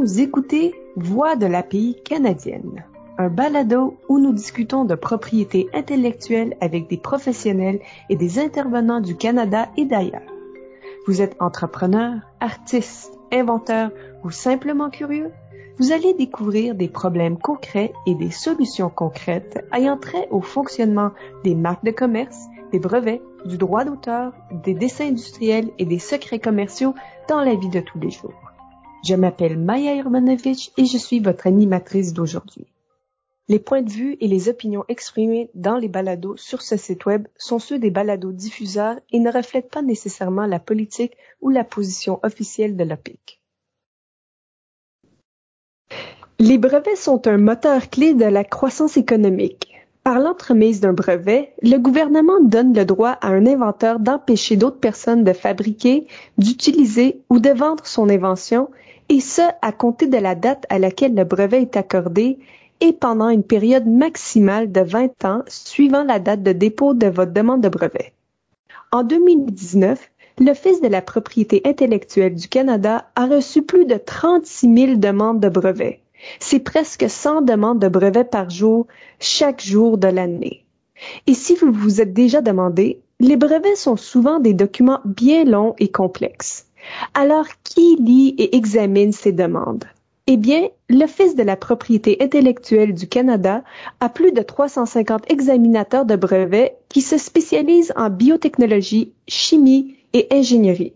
Vous écoutez Voix de la pays canadienne, un balado où nous discutons de propriété intellectuelle avec des professionnels et des intervenants du Canada et d'ailleurs. Vous êtes entrepreneur, artiste, inventeur ou simplement curieux? Vous allez découvrir des problèmes concrets et des solutions concrètes ayant trait au fonctionnement des marques de commerce, des brevets, du droit d'auteur, des dessins industriels et des secrets commerciaux dans la vie de tous les jours. Je m'appelle Maya Urmanovich et je suis votre animatrice d'aujourd'hui. Les points de vue et les opinions exprimées dans les balados sur ce site web sont ceux des balados diffuseurs et ne reflètent pas nécessairement la politique ou la position officielle de l'OPIC. Les brevets sont un moteur clé de la croissance économique. Par l'entremise d'un brevet, le gouvernement donne le droit à un inventeur d'empêcher d'autres personnes de fabriquer, d'utiliser ou de vendre son invention, et ce, à compter de la date à laquelle le brevet est accordé et pendant une période maximale de 20 ans suivant la date de dépôt de votre demande de brevet. En 2019, l'Office de la propriété intellectuelle du Canada a reçu plus de 36 000 demandes de brevets. C'est presque 100 demandes de brevets par jour, chaque jour de l'année. Et si vous vous êtes déjà demandé, les brevets sont souvent des documents bien longs et complexes. Alors, qui lit et examine ces demandes? Eh bien, l'Office de la propriété intellectuelle du Canada a plus de 350 examinateurs de brevets qui se spécialisent en biotechnologie, chimie et ingénierie.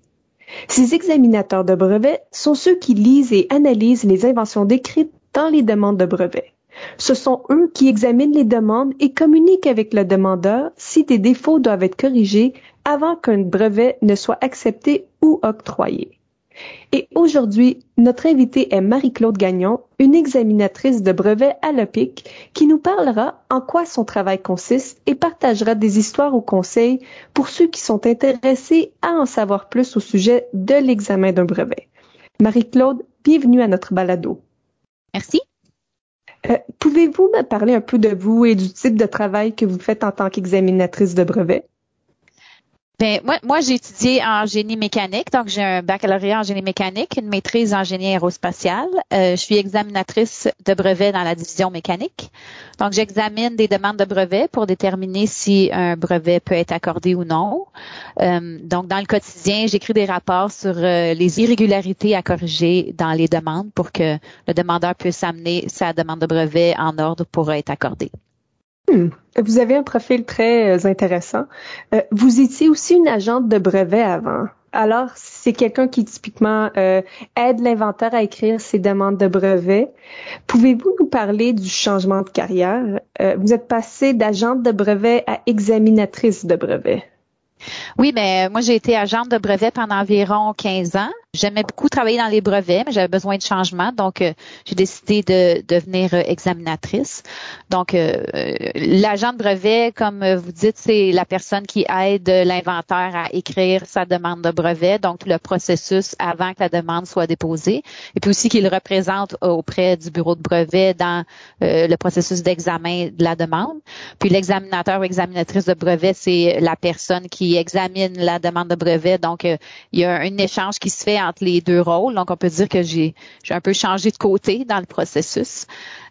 Ces examinateurs de brevets sont ceux qui lisent et analysent les inventions décrites dans les demandes de brevets. Ce sont eux qui examinent les demandes et communiquent avec le demandeur si des défauts doivent être corrigés avant qu'un brevet ne soit accepté ou octroyé. Et aujourd'hui, notre invitée est Marie-Claude Gagnon, une examinatrice de brevets à l'OPIC, qui nous parlera en quoi son travail consiste et partagera des histoires ou conseils pour ceux qui sont intéressés à en savoir plus au sujet de l'examen d'un brevet. Marie-Claude, bienvenue à notre balado. Merci. Euh, Pouvez-vous me parler un peu de vous et du type de travail que vous faites en tant qu'examinatrice de brevet? Ben, moi, moi j'ai étudié en génie mécanique, donc j'ai un baccalauréat en génie mécanique, une maîtrise en génie aérospatial. Euh, je suis examinatrice de brevet dans la division mécanique. Donc, j'examine des demandes de brevet pour déterminer si un brevet peut être accordé ou non. Euh, donc, dans le quotidien, j'écris des rapports sur euh, les irrégularités à corriger dans les demandes pour que le demandeur puisse amener sa demande de brevet en ordre pour être accordée. Hmm. Vous avez un profil très euh, intéressant. Euh, vous étiez aussi une agente de brevet avant. Alors, c'est quelqu'un qui typiquement euh, aide l'inventeur à écrire ses demandes de brevet. Pouvez-vous nous parler du changement de carrière? vous êtes passé d'agente de brevet à examinatrice de brevet. Oui, mais moi j'ai été agente de brevet pendant environ 15 ans. J'aimais beaucoup travailler dans les brevets, mais j'avais besoin de changement, donc euh, j'ai décidé de, devenir euh, examinatrice. Donc, euh, l'agent de brevet, comme vous dites, c'est la personne qui aide l'inventeur à écrire sa demande de brevet, donc le processus avant que la demande soit déposée, et puis aussi qu'il représente auprès du bureau de brevet dans le processus d'examen de la demande. Puis l'examinateur ou examinatrice de brevet, c'est la personne qui examine la demande de brevet. Donc, il y a un échange qui se fait entre les deux rôles. Donc, on peut dire que j'ai un peu changé de côté dans le processus.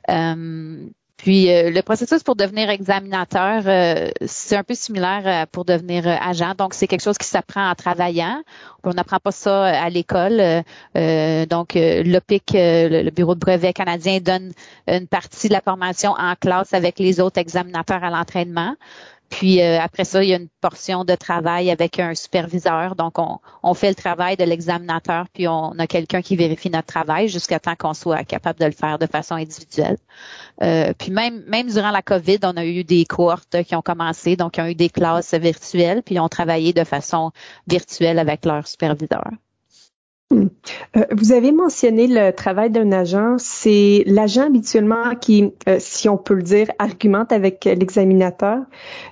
Euh, puis euh, le processus pour devenir examinateur, euh, c'est un peu similaire pour devenir agent. Donc c'est quelque chose qui s'apprend en travaillant. On n'apprend pas ça à l'école. donc l'OPIC, le, bureau de brevet canadien, donne une partie de la formation en classe avec les autres examinateurs à l'entraînement. Puis euh, après ça, il y a une portion de travail avec un superviseur. Donc, on, fait le travail de l'examinateur, puis on a quelqu'un qui vérifie notre travail jusqu'à temps qu'on soit capable de le faire de façon individuelle. Euh, puis même, même durant la COVID, on a eu des cohortes qui ont commencé, donc ils ont eu des classes virtuelles, puis ils ont travaillé de façon virtuelle avec leur superviseur. Euh, vous avez mentionné le travail d'un agent. C'est l'agent habituellement qui, euh, si on peut le dire, argumente avec l'examinateur.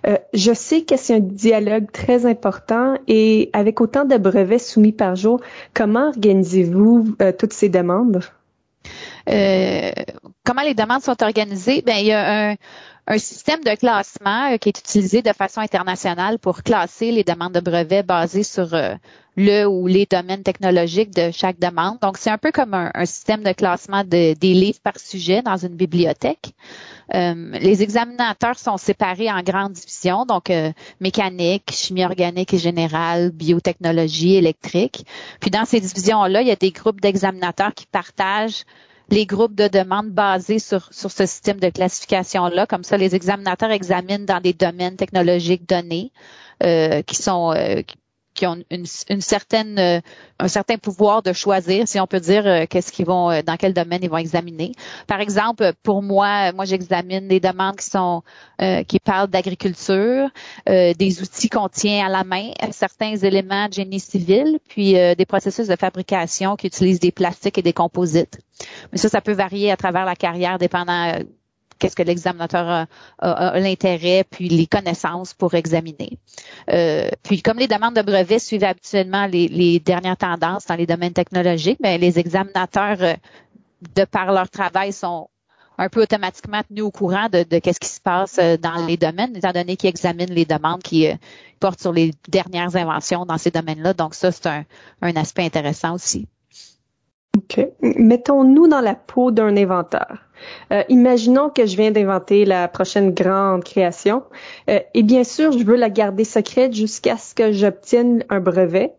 Euh, je sais que c'est un dialogue très important et avec autant de brevets soumis par jour, comment organisez-vous toutes ces demandes? Comment les demandes sont organisées? Ben, il y a un, un système de classement qui est utilisé de façon internationale pour classer les demandes de brevets basées sur le ou les domaines technologiques de chaque demande. Donc, c'est un peu comme un, système de classement de, des livres par sujet dans une bibliothèque. Euh, les examinateurs sont séparés en grandes divisions, donc euh, mécanique, chimie organique et générale, biotechnologie, électrique. Puis dans ces divisions-là, il y a des groupes d'examinateurs qui partagent les groupes de demandes basés sur, sur ce système de classification-là. Comme ça, les examinateurs examinent dans des domaines technologiques donnés euh, qui sont qui ont une, certaine, euh, un certain pouvoir de choisir, si on peut dire, euh, qu'est-ce qu'ils vont, euh, dans quel domaine ils vont examiner. Par exemple, pour moi, moi j'examine des demandes qui sont, qui parlent d'agriculture, des outils qu'on tient à la main, certains éléments de génie civil, puis des processus de fabrication qui utilisent des plastiques et des composites. Mais ça, ça peut varier à travers la carrière, dépendant qu'est-ce que l'examinateur a, l'intérêt, puis les connaissances pour examiner. Euh, puis comme les demandes de brevets suivent habituellement les, dernières tendances dans les domaines technologiques, bien, les examinateurs, euh, de par leur travail, sont un peu automatiquement tenus au courant de, qu'est-ce qui se passe euh, dans les domaines, étant donné qu'ils examinent les demandes qui portent sur les dernières inventions dans ces domaines-là. Donc ça, c'est un, un aspect intéressant aussi. Mettons-nous dans la peau d'un inventeur. Euh, imaginons que je viens d'inventer la prochaine grande création euh, et bien sûr, je veux la garder secrète jusqu'à ce que j'obtienne un brevet.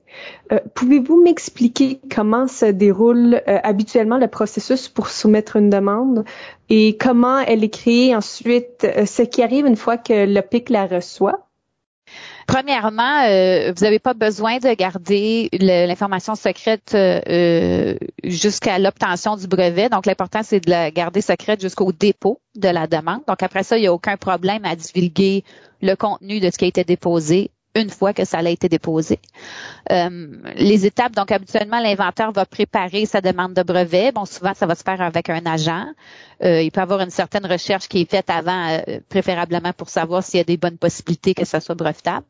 Euh, pouvez-vous m'expliquer comment se déroule habituellement le processus pour soumettre une demande et comment elle est créée ensuite, ce qui arrive une fois que le PIC la reçoit? Premièrement, euh, vous n'avez pas besoin de garder l'information secrète euh, jusqu'à l'obtention du brevet. Donc, l'important, c'est de la garder secrète jusqu'au dépôt de la demande. Donc, après ça, il n'y a aucun problème à divulguer le contenu de ce qui a été déposé une fois que ça a été déposé. Euh, les étapes, donc habituellement, l'inventeur va préparer sa demande de brevet. Bon, souvent, ça va se faire avec un agent. Euh, il peut avoir une certaine recherche qui est faite avant, euh, préférablement pour savoir s'il y a des bonnes possibilités que ça soit brevetable.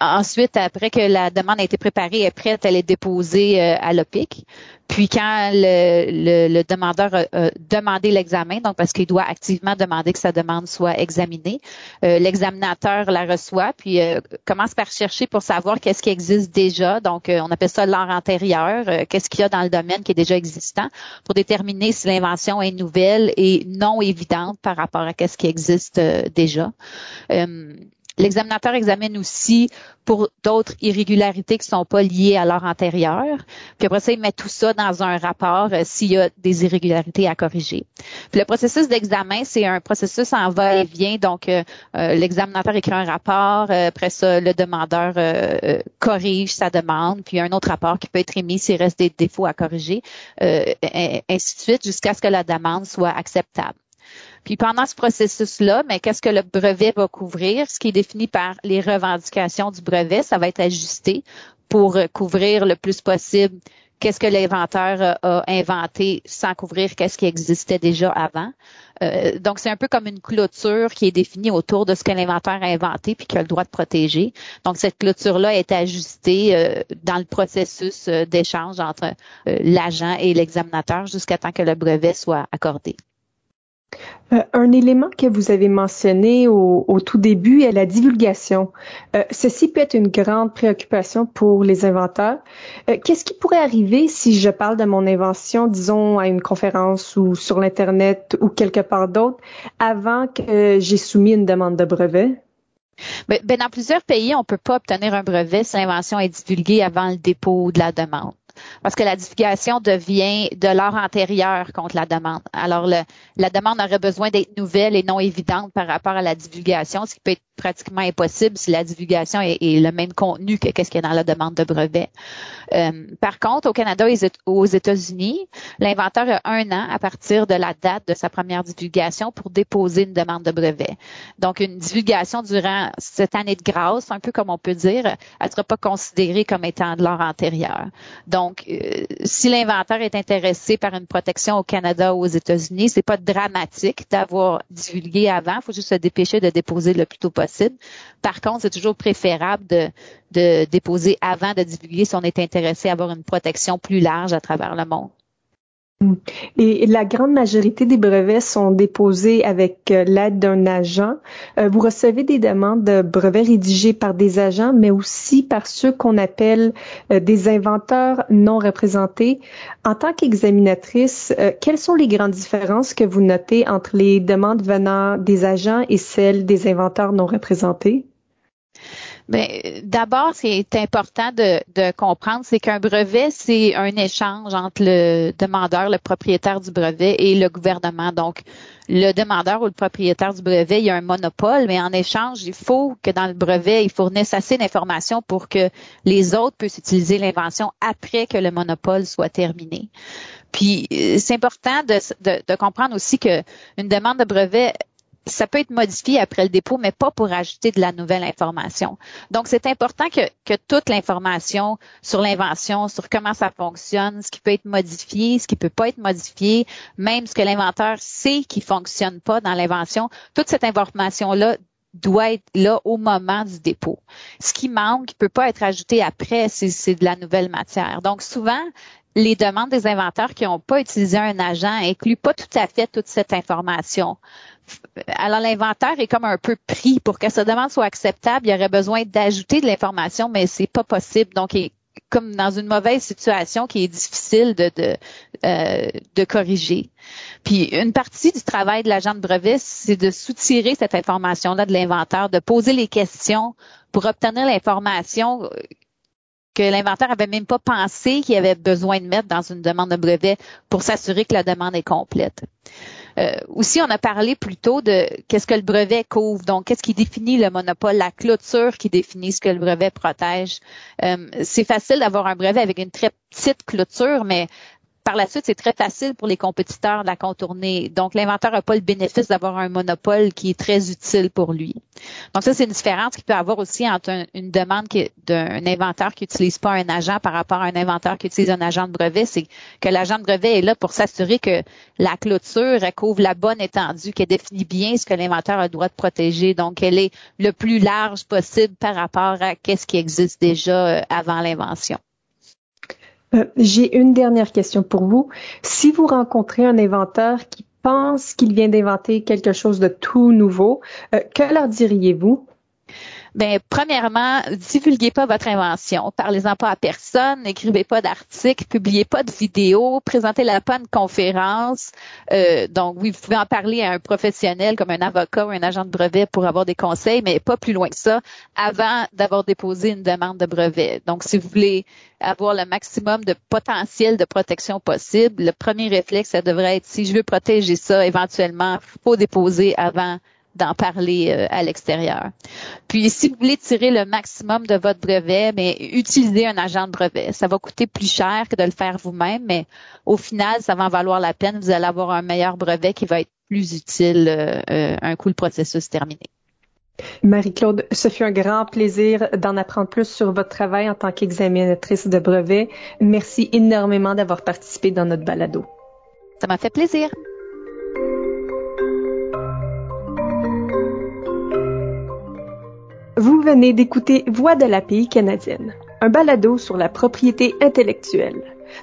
ensuite, après que la demande a été préparée, est prête, elle est déposée à l'OPIC. Puis quand le, demandeur a, demandé l'examen, donc parce qu'il doit activement demander que sa demande soit examinée, l'examinateur la reçoit, puis commence par chercher pour savoir qu'est-ce qui existe déjà. Donc, euh, on appelle ça l'art antérieur. Euh, qu'est-ce qu'il y a dans le domaine qui est déjà existant pour déterminer si l'invention est nouvelle et non évidente par rapport à qu'est-ce qui existe euh, déjà? L'examinateur examine aussi pour d'autres irrégularités qui sont pas liées à l'heure antérieure. Puis après ça, il met tout ça dans un rapport euh, s'il y a des irrégularités à corriger. Puis le processus d'examen, c'est un processus en va-et-vient. Donc, euh, euh, l'examinateur écrit un rapport. après ça, le demandeur corrige sa demande. Puis un autre rapport qui peut être émis s'il reste des défauts à corriger. ainsi de suite, jusqu'à ce que la demande soit acceptable. Puis pendant ce processus-là, mais qu'est-ce que le brevet va couvrir? Ce qui est défini par les revendications du brevet, ça va être ajusté pour couvrir le plus possible qu'est-ce que l'inventeur a inventé sans couvrir qu'est-ce qui existait déjà avant. Euh, donc, c'est un peu comme une clôture qui est définie autour de ce que l'inventeur a inventé puis qu'il a le droit de protéger. Donc, cette clôture-là est ajustée euh, dans le processus euh, d'échange entre l'agent et l'examinateur jusqu'à temps que le brevet soit accordé. Euh, un élément que vous avez mentionné au, tout début est la divulgation. Euh, ceci peut être une grande préoccupation pour les inventeurs. Euh, qu'est-ce qui pourrait arriver si je parle de mon invention, disons, à une conférence ou sur l'Internet ou quelque part d'autre, avant que j'ai soumis une demande de brevet? Ben, ben dans plusieurs pays, on ne peut pas obtenir un brevet si l'invention est divulguée avant le dépôt de la demande parce que la divulgation devient de l'heure antérieure contre la demande. Alors, la demande aurait besoin d'être nouvelle et non évidente par rapport à la divulgation, ce qui peut être pratiquement impossible si la divulgation est, le même contenu que qu'est-ce qu'il y a dans la demande de brevet. Euh, par contre, au Canada et aux États-Unis, l'inventeur a un an à partir de la date de sa première divulgation pour déposer une demande de brevet. Donc, une divulgation durant cette année de grâce, un peu comme on peut dire, elle ne sera pas considérée comme étant de l'heure antérieure. Donc, euh, si l'inventeur est intéressé par une protection au Canada ou aux États-Unis, c'est pas dramatique d'avoir divulgué avant. Il faut juste se dépêcher de déposer le plus tôt possible. Par contre, c'est toujours préférable de, de déposer avant de divulguer si on est intéressé à avoir une protection plus large à travers le monde. Et la grande majorité des brevets sont déposés avec euh, l'aide d'un agent. Euh, vous recevez des demandes de brevets rédigés par des agents, mais aussi par ceux qu'on appelle euh, des inventeurs non représentés. En tant qu'examinatrice, quelles sont les grandes différences que vous notez entre les demandes venant des agents et celles des inventeurs non représentés? Ben, d'abord, ce qui est important de, comprendre, c'est qu'un brevet, c'est un échange entre le demandeur, le propriétaire du brevet et le gouvernement. Donc, le demandeur ou le propriétaire du brevet, il y a un monopole, mais en échange, il faut que dans le brevet, il fournisse assez d'informations pour que les autres puissent utiliser l'invention après que le monopole soit terminé. Puis, c'est important de, de, de comprendre aussi que une demande de brevet ça peut être modifié après le dépôt, mais pas pour ajouter de la nouvelle information. Donc, c'est important que, que toute l'information sur l'invention, sur comment ça fonctionne, ce qui peut être modifié, ce qui peut pas être modifié, même ce que l'inventeur sait qui fonctionne pas dans l'invention, toute cette information-là doit être là au moment du dépôt. Ce qui manque, qui peut pas être ajouté après, c'est de la nouvelle matière. Donc, souvent, les demandes des inventeurs qui n'ont pas utilisé un agent incluent pas tout à fait toute cette information alors l'inventaire est comme un peu pris pour que sa demande soit acceptable. Il y aurait besoin d'ajouter de l'information, mais c'est pas possible. Donc, il est comme dans une mauvaise situation qui est difficile de de, euh, de corriger. Puis une partie du travail de l'agent de brevet, c'est de soutirer cette information-là de l'inventeur, de poser les questions pour obtenir l'information que l'inventeur avait même pas pensé qu'il avait besoin de mettre dans une demande de brevet pour s'assurer que la demande est complète. Euh, aussi, on a parlé plutôt de qu'est-ce que le brevet couvre. Donc, qu'est-ce qui définit le monopole, la clôture qui définit ce que le brevet protège? Euh, c'est facile d'avoir un brevet avec une très petite clôture, mais par la suite, c'est très facile pour les compétiteurs de la contourner. Donc, l'inventeur n'a pas le bénéfice d'avoir un monopole qui est très utile pour lui. Donc, ça, c'est une différence qu'il peut avoir aussi entre une demande d'un inventeur qui n'utilise pas un agent par rapport à un inventeur qui utilise un agent de brevet. C'est que l'agent de brevet est là pour s'assurer que la clôture couvre la bonne étendue, qu'elle définit bien ce que l'inventeur a le droit de protéger. Donc, elle est le plus large possible par rapport à qu'est-ce qui existe déjà euh, avant l'invention. Euh, j'ai une dernière question pour vous. Si vous rencontrez un inventeur qui pense qu'il vient d'inventer quelque chose de tout nouveau, euh, que leur diriez-vous? Ben, premièrement, divulguez pas votre invention. Parlez-en pas à personne. N'écrivez pas d'articles. Publiez pas de vidéos. Présentez-la pas à une conférence. Euh, donc, oui, vous pouvez en parler à un professionnel comme un avocat ou un agent de brevet pour avoir des conseils, mais pas plus loin que ça avant d'avoir déposé une demande de brevet. Donc, si vous voulez avoir le maximum de potentiel de protection possible, le premier réflexe, ça devrait être si je veux protéger ça, éventuellement, faut déposer avant d'en parler euh, à l'extérieur. Puis, si vous voulez tirer le maximum de votre brevet, mais utilisez un agent de brevet. Ça va coûter plus cher que de le faire vous-même, mais au final, ça va en valoir la peine. Vous allez avoir un meilleur brevet qui va être plus utile euh, euh, un coup le processus terminé. Marie-Claude, ce fut un grand plaisir d'en apprendre plus sur votre travail en tant qu'examinatrice de brevet. Merci énormément d'avoir participé dans notre balado. Ça m'a fait plaisir. Vous venez d'écouter Voix de la pays canadienne, un balado sur la propriété intellectuelle.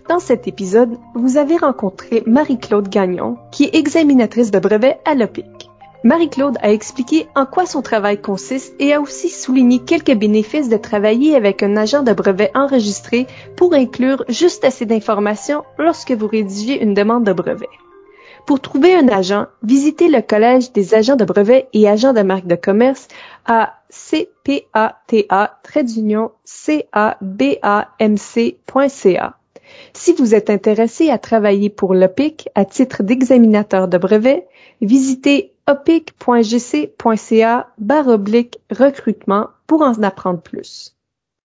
Dans cet épisode, vous avez rencontré Marie-Claude Gagnon, qui est examinatrice de brevet à l'OPIC. Marie-Claude a expliqué en quoi son travail consiste et a aussi souligné quelques bénéfices de travailler avec un agent de brevet enregistré pour inclure juste assez d'informations lorsque vous rédigez une demande de brevet. Pour trouver un agent, visitez le Collège des agents de brevet et agents de marque de commerce à cpata-cabamc.ca. Si vous êtes intéressé à travailler pour l'OPIC à titre d'examinateur de brevet, visitez opic.gc.ca recrutement pour en apprendre plus.